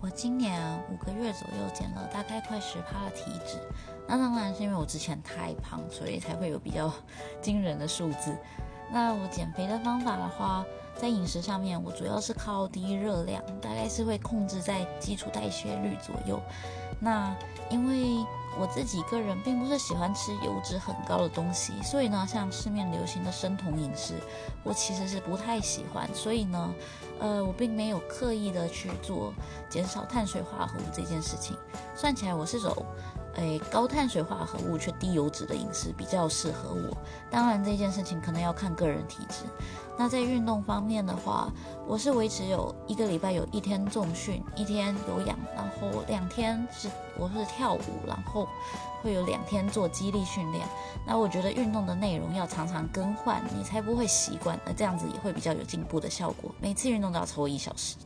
我今年五个月左右减了大概快十趴的体脂，那当然是因为我之前太胖，所以才会有比较 惊人的数字。那我减肥的方法的话，在饮食上面，我主要是靠低热量，大概是会控制在基础代谢率左右。那因为我自己个人并不是喜欢吃油脂很高的东西，所以呢，像市面流行的生酮饮食，我其实是不太喜欢。所以呢，呃，我并没有刻意的去做减少碳水化合物这件事情。算起来，我是走，诶，高碳水化合物却低油脂的饮食比较适合我。当然，这件事情可能要看个人体质。那在运动方面的话，我是维持有一个礼拜有一天重训，一天有氧，然后两天是我是跳舞，然后会有两天做肌力训练。那我觉得运动的内容要常常更换，你才不会习惯，那这样子也会比较有进步的效果。每次运动都要超过一小时。